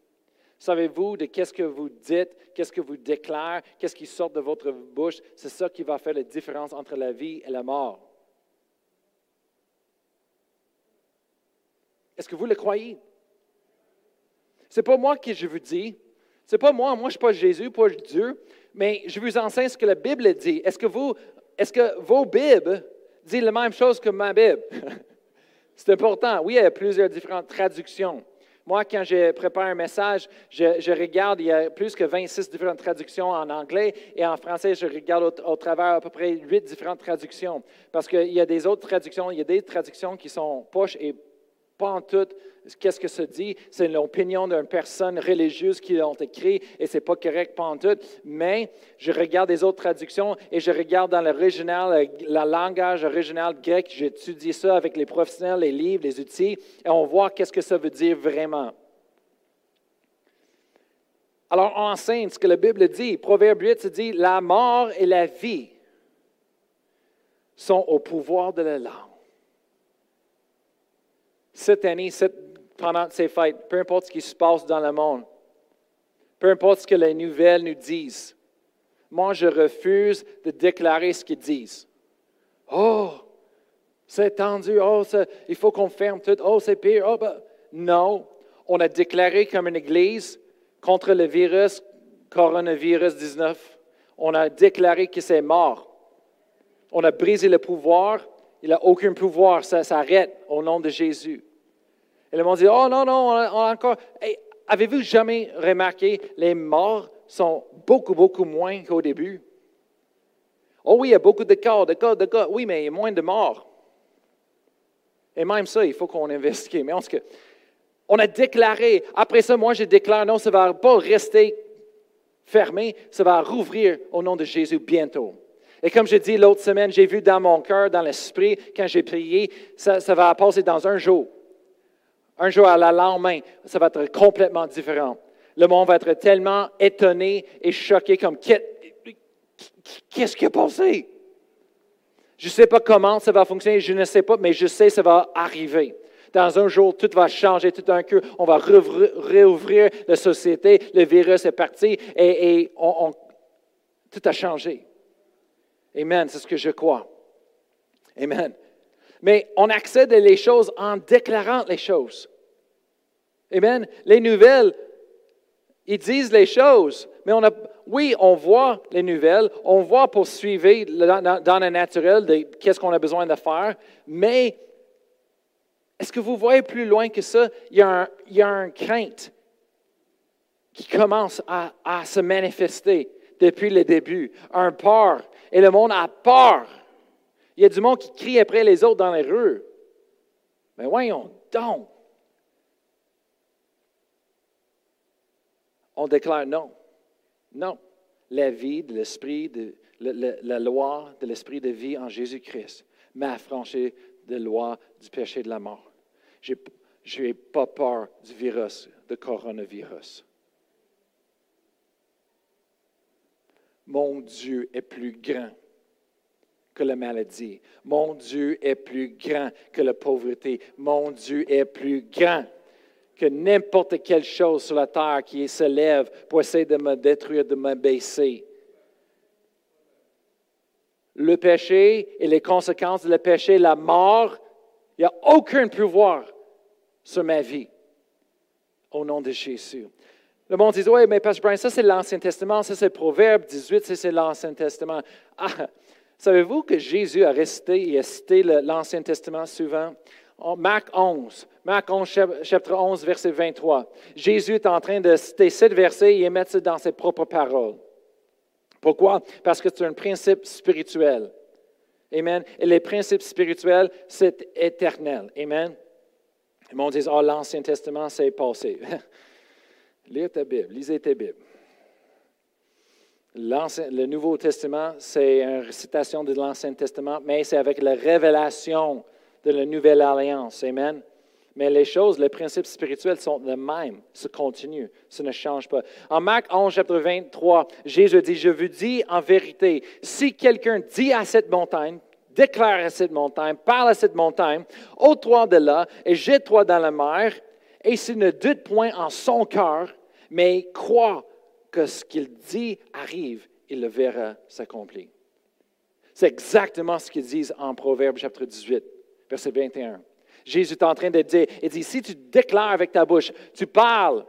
Savez-vous de qu'est-ce que vous dites, qu'est-ce que vous déclarez, qu'est-ce qui sort de votre bouche? C'est ça qui va faire la différence entre la vie et la mort. Est-ce que vous le croyez? Ce n'est pas moi qui je vous dis. Ce n'est pas moi, moi je suis pas Jésus, pas Dieu, mais je vous enseigne ce que la Bible dit. Est-ce que, vous, est-ce que vos Bibles disent la même chose que ma Bible? C'est important. Oui, il y a plusieurs différentes traductions. Moi, quand je prépare un message, je, regarde, il y a plus que 26 différentes traductions en anglais et en français, je regarde au, travers à peu près 8 différentes traductions. Parce qu'il y a des autres traductions, il y a des traductions qui sont poches et pas en tout qu'est-ce que ça dit. C'est l'opinion d'une personne religieuse qui l'a écrit et c'est pas correct pas en tout. Mais je regarde les autres traductions et je regarde dans l'original, le langage original grec. J'étudie ça avec les professionnels, les livres, les outils et on voit qu'est-ce que ça veut dire vraiment. Alors, on enseigne ce que la Bible dit. Proverbe 8 se dit La mort et la vie sont au pouvoir de la langue cette année, pendant ces fêtes, peu importe ce qui se passe dans le monde, peu importe ce que les nouvelles nous disent, moi, je refuse de déclarer ce qu'ils disent. Oh, c'est tendu, oh, il faut qu'on ferme tout, oh, c'est pire. Oh, ben, non, on a déclaré comme une église contre le virus, coronavirus 19. On a déclaré que c'est mort. On a brisé le pouvoir il n'a aucun pouvoir, ça s'arrête au nom de Jésus. Et le monde dit, oh non, non, on a, encore... Avez-vous jamais remarqué, les morts sont beaucoup, beaucoup moins qu'au début? Oh oui, il y a beaucoup de cas, de cas, de cas. Oui, mais il y a moins de morts. Et même ça, il faut qu'on investigue. Mais en tout cas, on a déclaré, après ça, moi, je déclare, non, ça ne va pas rester fermé, ça va rouvrir au nom de Jésus bientôt. Et comme je dis l'autre semaine, j'ai vu dans mon cœur, dans l'esprit, quand j'ai prié, ça, va passer dans un jour. Un jour à la lendemain, ça va être complètement différent. Le monde va être tellement étonné et choqué comme qu'est-ce qui a passé? Je ne sais pas comment ça va fonctionner, je ne sais pas, mais je sais que ça va arriver. Dans un jour, tout va changer, tout d'un coup, on va réouvrir la société, le virus est parti et, Tout a changé. Amen, c'est ce que je crois. Amen. Mais on accède à les choses en déclarant les choses. Amen. Les nouvelles, ils disent les choses, mais on a, oui, on voit les nouvelles, on voit poursuivre dans, dans le naturel de qu'est-ce qu'on a besoin de faire, mais est-ce que vous voyez plus loin que ça? Il y a un, crainte qui commence à, à, se manifester depuis le début, un peur, et le monde a peur. Il y a du monde qui crie après les autres dans les rues. Mais voyons donc. On déclare non. Non. La vie de l'esprit, de, la, loi de l'esprit de vie en Jésus-Christ m'a affranchi de la loi du péché de la mort. Je n'ai pas peur du virus, du coronavirus. Mon Dieu est plus grand que la maladie. Mon Dieu est plus grand que la pauvreté. Mon Dieu est plus grand que n'importe quelle chose sur la terre qui se lève pour essayer de me détruire, de m'abaisser. Le péché et les conséquences du péché, la mort, il n'y a aucun pouvoir sur ma vie. Au nom de Jésus. Le monde dit, oui, mais Pasteur Brian, ça c'est l'Ancien Testament, ça c'est Proverbe 18, ça c'est l'Ancien Testament. Ah, savez-vous que Jésus a resté et a cité l'Ancien Testament souvent? Marc 11, Marc 11, chapitre 11, verset 23. Jésus est en train de citer ce verset et mettre ça dans ses propres paroles. Pourquoi? Parce que c'est un principe spirituel. Amen. Et les principes spirituels, c'est éternel. Amen. Le monde dit, oh, l'Ancien Testament, c'est passé. Lire ta Bible, lisez ta Bible. Le Nouveau Testament, c'est une récitation de l'Ancien Testament, mais c'est avec la révélation de la Nouvelle Alliance. Amen. Mais les choses, les principes spirituels sont les mêmes, ça continue, ça ne change pas. En Marc 11, chapitre 23, Jésus dit, je vous dis en vérité, si quelqu'un dit à cette montagne, déclare à cette montagne, parle à cette montagne, ôte-toi de là et jette-toi dans la mer, et s'il ne doute point en son cœur, mais croit que ce qu'il dit arrive, il le verra s'accomplir. C'est exactement ce qu'ils disent en Proverbe chapitre 18, verset 21. Jésus est en train de dire, il dit, si tu déclares avec ta bouche, tu parles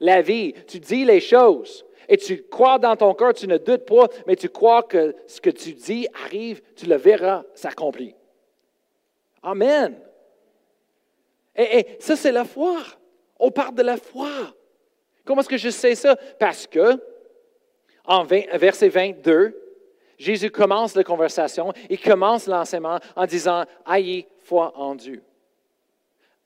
la vie, tu dis les choses, et tu crois dans ton cœur, tu ne doutes pas, mais tu crois que ce que tu dis arrive, tu le verras s'accomplir. Amen. Et, ça, c'est la foi. On parle de la foi. Comment est-ce que je sais ça? Parce que, en verset 22, Jésus commence la conversation, il commence l'enseignement en disant Ayez foi en Dieu.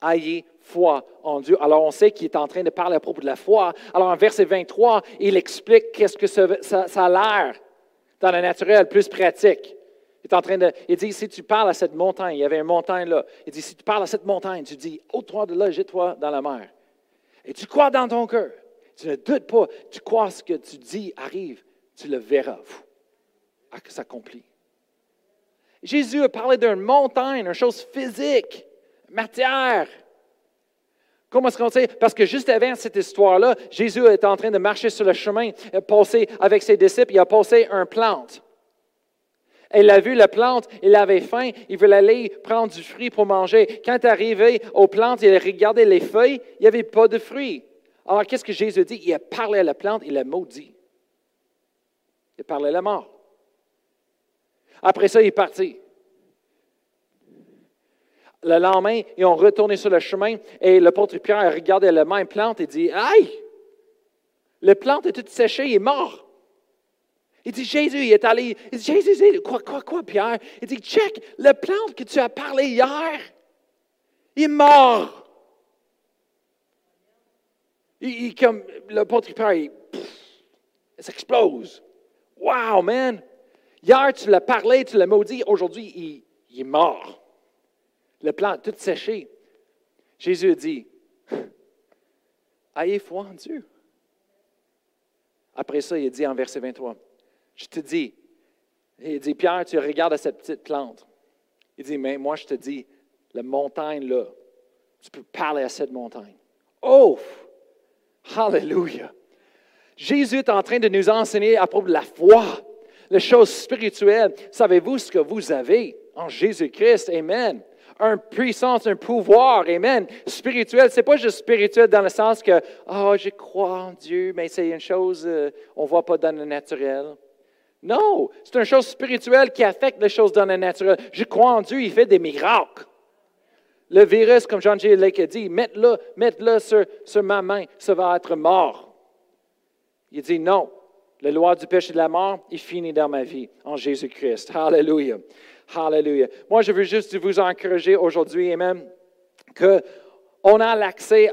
Ayez foi en Dieu. Alors, on sait qu'il est en train de parler à propos de la foi. Alors, en verset 23, il explique qu'est-ce que ça, a l'air dans le naturel, plus pratique. Il est en train de. Il dit si tu parles à cette montagne, il y avait une montagne là. Il dit si tu parles à cette montagne, tu dis ôte-toi de là, jette-toi dans la mer. Et tu crois dans ton cœur. Tu ne doutes pas. Tu crois ce que tu dis arrive. Tu le verras. Que s'accomplit. Jésus a parlé d'une montagne, une chose physique, matière. Comment est-ce qu'on sait? Parce que juste avant cette histoire-là, Jésus est en train de marcher sur le chemin, passer avec ses disciples, il a passé un plante. Il a vu la plante, il avait faim, il voulait aller prendre du fruit pour manger. Quand il est arrivé aux plantes, il a regardé les feuilles, il n'y avait pas de fruits. Alors, qu'est-ce que Jésus dit? Il a parlé à la plante, il a maudit. Il a parlé à la mort. Après ça, il est parti. Le lendemain, ils ont retourné sur le chemin et l'apôtre Pierre a regardé la même plante et dit Aïe, la plante est toute séchée, il est mort. Il dit Jésus, il est allé. Il dit Jésus, quoi, quoi, quoi, Pierre? Il dit Check, la plante que tu as parlé hier, il est mort. Il, comme l'apôtre Pierre, il, s'explose. Wow, man! Hier, tu l'as parlé, tu l'as maudit. Aujourd'hui, il, est mort. Le plant tout séché. Jésus dit Ayez foi en Dieu. Après ça, il dit en verset 23 Je te dis, il dit Pierre, tu regardes à cette petite plante. Il dit Mais moi, je te dis, la montagne là, tu peux parler à cette montagne. Oh! Hallelujah. Jésus est en train de nous enseigner à propos de la foi. Les choses spirituelles, savez-vous ce que vous avez en Jésus-Christ? Amen. Un puissance, un pouvoir, amen. Spirituel, c'est pas juste spirituel dans le sens que, oh, je crois en Dieu, mais c'est une chose, euh, on voit pas dans le naturel. Non, c'est une chose spirituelle qui affecte les choses dans le naturel. Je crois en Dieu, il fait des miracles. Le virus, comme Jean G. Lake a dit, mets-le mets sur, sur ma main, ça va être mort. Il dit non. La loi du péché de la mort est finie dans ma vie en Jésus-Christ. Hallelujah. Hallelujah. Moi, je veux juste vous encourager aujourd'hui, Amen, qu'on a l'accès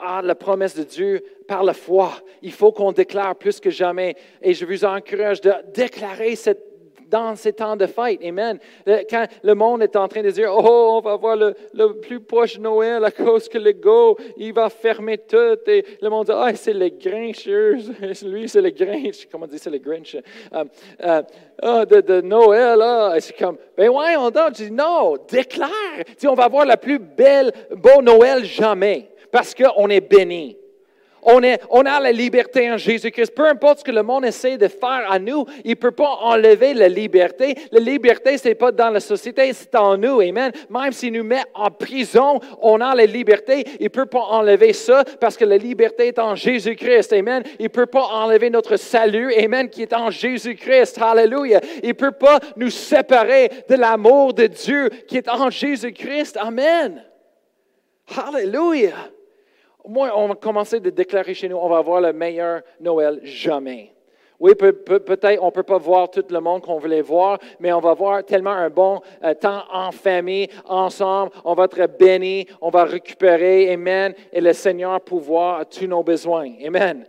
à, à la promesse de Dieu par la foi. Il faut qu'on déclare plus que jamais. Et je vous encourage de déclarer cette dans ces temps de fête. Amen. Quand le monde est en train de dire, oh, on va voir le, plus proche Noël à cause que le go, il va fermer tout. Et le monde dit, ah, c'est le Grinch. Lui, c'est le Grinch. Comment on dit, c'est le Grinch? Euh, euh, ah, de, Noël, là. C'est comme, ben ouais, on dit, non, déclare. Dis, on va avoir la plus belle, beau Noël jamais parce qu'on est béni. On, a la liberté en Jésus-Christ. Peu importe ce que le monde essaie de faire à nous, il ne peut pas enlever la liberté. La liberté, ce n'est pas dans la société, c'est en nous. Amen. Même s'il nous met en prison, on a la liberté. Il ne peut pas enlever ça parce que la liberté est en Jésus-Christ. Amen. Il ne peut pas enlever notre salut. Amen. Qui est en Jésus-Christ. Hallelujah. Il ne peut pas nous séparer de l'amour de Dieu qui est en Jésus-Christ. Amen. Hallelujah. Moi, on va commencer à déclarer chez nous, on va avoir le meilleur Noël jamais. Oui, peut-être on ne peut pas voir tout le monde qu'on voulait voir, mais on va voir tellement un bon euh, temps en famille, ensemble. On va être bénis, on va récupérer. Amen. Et le Seigneur pouvoir à tous nos besoins. Amen.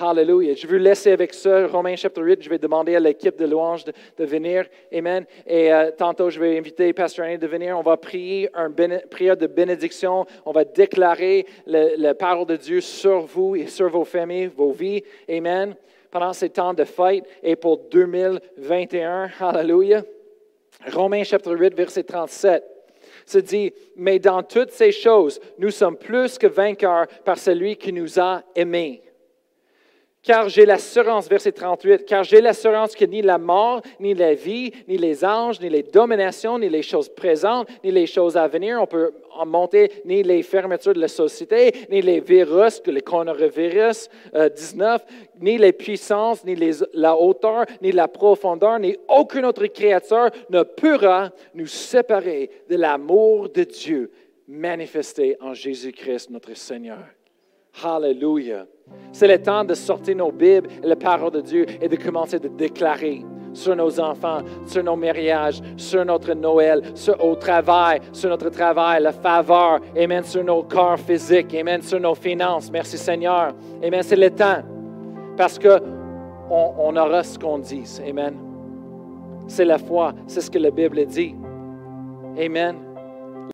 Hallelujah. Je veux laisser avec ça, Romains chapitre 8, je vais demander à l'équipe de louange de, venir. Amen. Et euh, tantôt, je vais inviter Pasteur Annie de venir. On va prier une prière de bénédiction. On va déclarer la parole de Dieu sur vous et sur vos familles, vos vies. Amen. Pendant ces temps de fête et pour 2021. Hallelujah. Romains chapitre 8, verset 37 se dit, mais dans toutes ces choses, nous sommes plus que vainqueurs par celui qui nous a aimés. Car j'ai l'assurance, verset 38, car j'ai l'assurance que ni la mort, ni la vie, ni les anges, ni les dominations, ni les choses présentes, ni les choses à venir, on peut en monter, ni les fermetures de la société, ni les virus, les coronavirus 19, euh, ni les puissances, ni les, la hauteur, ni la profondeur, ni aucun autre créateur ne pourra nous séparer de l'amour de Dieu manifesté en Jésus-Christ notre Seigneur. Hallelujah. C'est le temps de sortir nos Bibles et la parole de Dieu et de commencer de déclarer sur nos enfants, sur nos mariages, sur notre Noël, sur, au travail, sur notre travail, la faveur, Amen, sur nos corps physiques, Amen, sur nos finances. Merci Seigneur. Amen, c'est le temps. Parce que on, aura ce qu'on dit. Amen. C'est la foi, c'est ce que la Bible dit. Amen.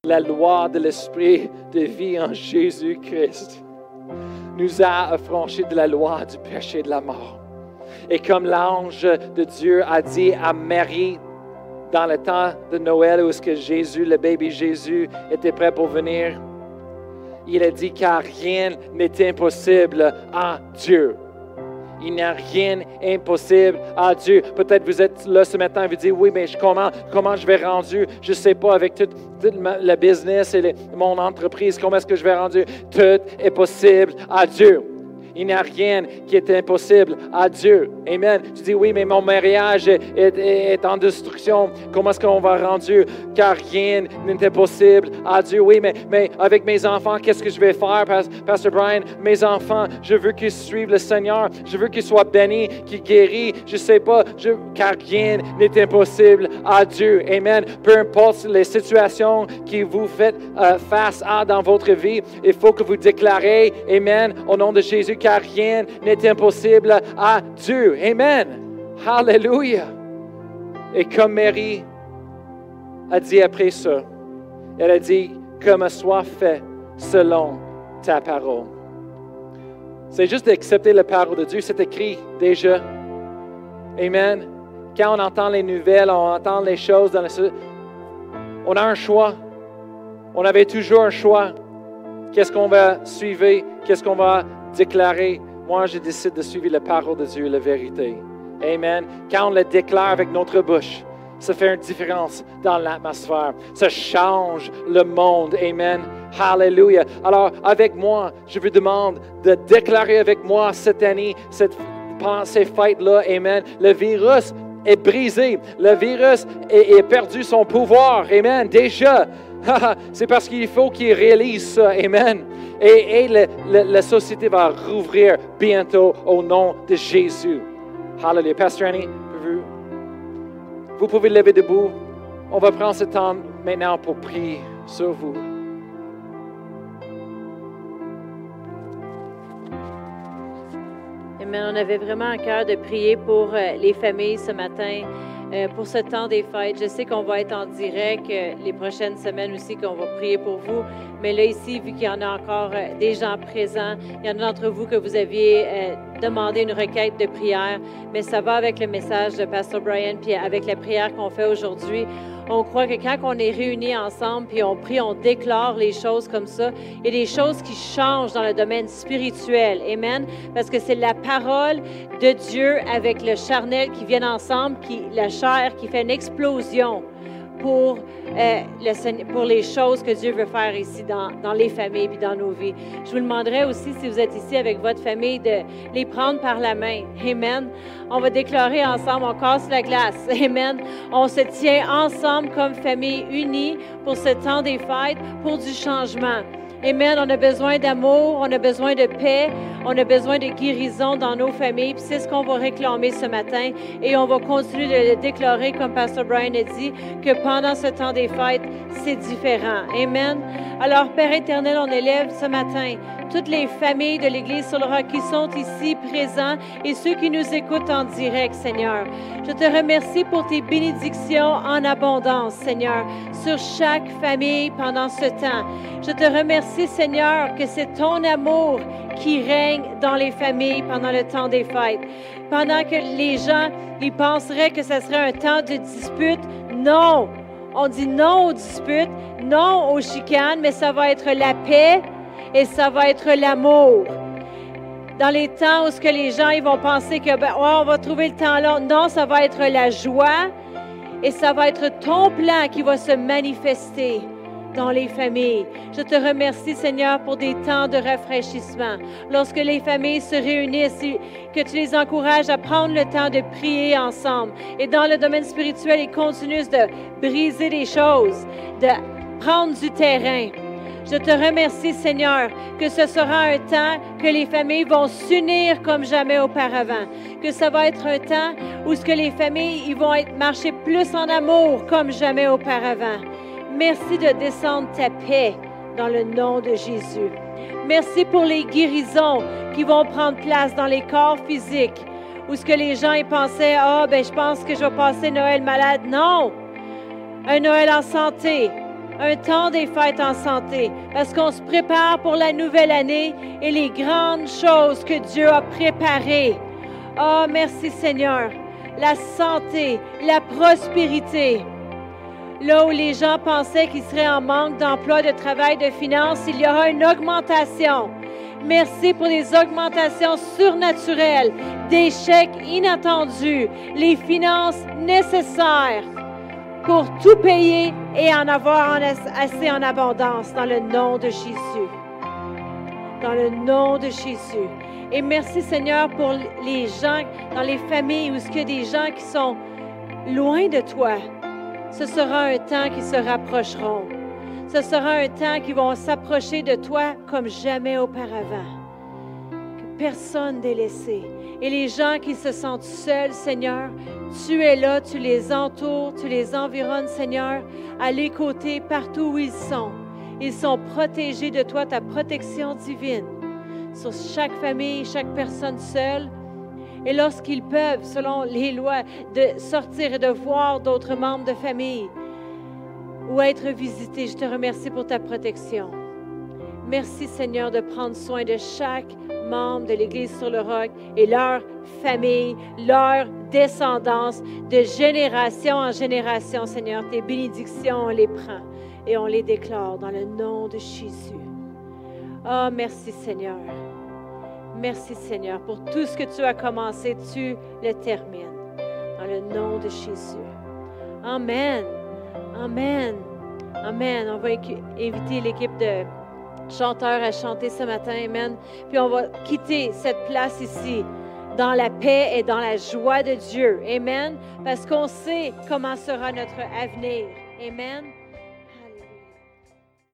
La loi de l'esprit de vie en Jésus-Christ nous a affranchis de la loi du péché de la mort. Et comme l'ange de Dieu a dit à Marie dans le temps de Noël où ce que Jésus, le bébé Jésus, était prêt pour venir, il a dit car rien n'est impossible à Dieu. Il n'y a rien impossible à Dieu. Peut-être vous êtes là ce matin et vous dites, oui, mais comment, comment je vais rendu? Je ne sais pas avec tout, le business et mon entreprise, comment est-ce que je vais rendu? Tout est possible à Dieu. Il n'y a rien qui est impossible à Dieu. Amen. Tu dis, oui, mais mon mariage est, en destruction. Comment est-ce qu'on va rendre Dieu? Car rien n'est impossible à Dieu. Oui, mais, avec mes enfants, qu'est-ce que je vais faire, Pasteur Brian? Mes enfants, je veux qu'ils suivent le Seigneur. Je veux qu'ils soient bénis, qu'ils guérissent. Je ne sais pas, car rien n'est impossible à Dieu. Amen. Peu importe les situations que vous faites euh, face à dans votre vie, il faut que vous déclarez, Amen, au nom de Jésus, rien n'est impossible à Dieu. Amen. Hallelujah. Et comme Marie a dit après ça, elle a dit, comme soit fait selon ta parole. C'est juste d'accepter la parole de Dieu, c'est écrit déjà. Amen. Quand on entend les nouvelles, on entend les choses dans on a un choix. On avait toujours un choix. Qu'est-ce qu'on va suivre? Qu'est-ce qu'on va déclarer, moi je décide de suivre la parole de Dieu, la vérité. Amen. Quand on le déclare avec notre bouche, ça fait une différence dans l'atmosphère. Ça change le monde. Amen. Hallelujah. Alors, avec moi, je vous demande de déclarer avec moi cette année, cette, pendant ces fêtes-là, Amen. Le virus est brisé. Le virus a perdu son pouvoir. Amen. Déjà. C'est parce qu'il faut qu'il réalise ça. Amen. Et, la société va rouvrir bientôt au nom de Jésus. Hallelujah. Pastor Annie, vous, vous pouvez lever debout. On va prendre ce temps maintenant pour prier sur vous. Amen. On avait vraiment un cœur de prier pour euh, les familles ce matin. Euh, pour ce temps des fêtes. Je sais qu'on va être en direct euh, les prochaines semaines aussi, qu'on va prier pour vous. Mais là, ici, vu qu'il y en a encore euh, des gens présents, il y en a d'entre vous que vous aviez demandé une requête de prière, mais ça va avec le message de Pastor Brian, puis avec la prière qu'on fait aujourd'hui. On croit que quand on est réunis ensemble, puis on prie, on déclare les choses comme ça, il y a des choses qui changent dans le domaine spirituel. Amen. Parce que c'est la parole de Dieu avec le charnel qui viennent ensemble, qui, la chair qui fait une explosion pour, euh, pour les choses que Dieu veut faire ici dans, dans les familles et dans nos vies. Je vous demanderai aussi, si vous êtes ici avec votre famille, de les prendre par la main. Amen. On va déclarer ensemble, on casse la glace. Amen. On se tient ensemble comme famille unie pour ce temps des fêtes, pour du changement. Amen. On a besoin d'amour, on a besoin de paix, on a besoin de guérison dans nos familles. Puis c'est ce qu'on va réclamer ce matin. Et on va continuer de le déclarer, comme Pastor Brian a dit, que pendant ce temps des fêtes, c'est différent. Amen. Alors, Père éternel, on élève ce matin toutes les familles de l'Église sur le roc qui sont ici présents et ceux qui nous écoutent en direct, Seigneur. Je te remercie pour tes bénédictions en abondance, Seigneur, sur chaque famille pendant ce temps. Je te remercie, Seigneur, que c'est ton amour qui règne dans les familles pendant le temps des fêtes. Pendant que les gens, ils penseraient que ce serait un temps de dispute, non. On dit non aux disputes, non aux chicanes, mais ça va être la paix, et ça va être l'amour. Dans les temps où ce que les gens ils vont penser que ben, on va trouver le temps là, non, ça va être la joie et ça va être ton plan qui va se manifester dans les familles. Je te remercie, Seigneur, pour des temps de rafraîchissement. Lorsque les familles se réunissent, que tu les encourages à prendre le temps de prier ensemble. Et dans le domaine spirituel, ils continuent de briser les choses, de prendre du terrain. Je te remercie, Seigneur, que ce sera un temps que les familles vont s'unir comme jamais auparavant. Que ça va être un temps où ce que les familles ils vont être marcher plus en amour comme jamais auparavant. Merci de descendre ta paix dans le nom de Jésus. Merci pour les guérisons qui vont prendre place dans les corps physiques, où ce que les gens ils pensaient, ah ben je pense que je vais passer Noël malade. Non, un Noël en santé, un temps des fêtes en santé, parce qu'on se prépare pour la nouvelle année et les grandes choses que Dieu a préparées. Oh, merci Seigneur. La santé, la prospérité. Là où les gens pensaient qu'ils seraient en manque d'emploi, de travail, de finances, il y aura une augmentation. Merci pour les augmentations surnaturelles, des chèques inattendus, les finances nécessaires pour tout payer et en avoir assez en abondance dans le nom de Jésus. Dans le nom de Jésus. Et merci Seigneur pour les gens dans les familles où il y a des gens qui sont loin de toi. Ce sera un temps qui se rapprocheront. Ce sera un temps qui vont s'approcher de toi comme jamais auparavant. Personne délaissé. Et les gens qui se sentent seuls, Seigneur, tu es là, tu les entoures, tu les environnes, Seigneur, à les côtés, partout où ils sont. Ils sont protégés de toi, ta protection divine sur chaque famille, chaque personne seule. Et lorsqu'ils peuvent, selon les lois, de sortir et de voir d'autres membres de famille ou être visités, je te remercie pour ta protection. Merci Seigneur de prendre soin de chaque membre de l'Église sur le roc et leur famille, leur descendance, de génération en génération, Seigneur. Tes bénédictions, on les prend et on les déclare dans le nom de Jésus. Oh, merci Seigneur. Merci Seigneur pour tout ce que tu as commencé, tu le termines. Dans le nom de Jésus. Amen. Amen. Amen. On va inviter l'équipe de chanteurs à chanter ce matin. Amen. Puis on va quitter cette place ici dans la paix et dans la joie de Dieu. Amen. Parce qu'on sait comment sera notre avenir. Amen.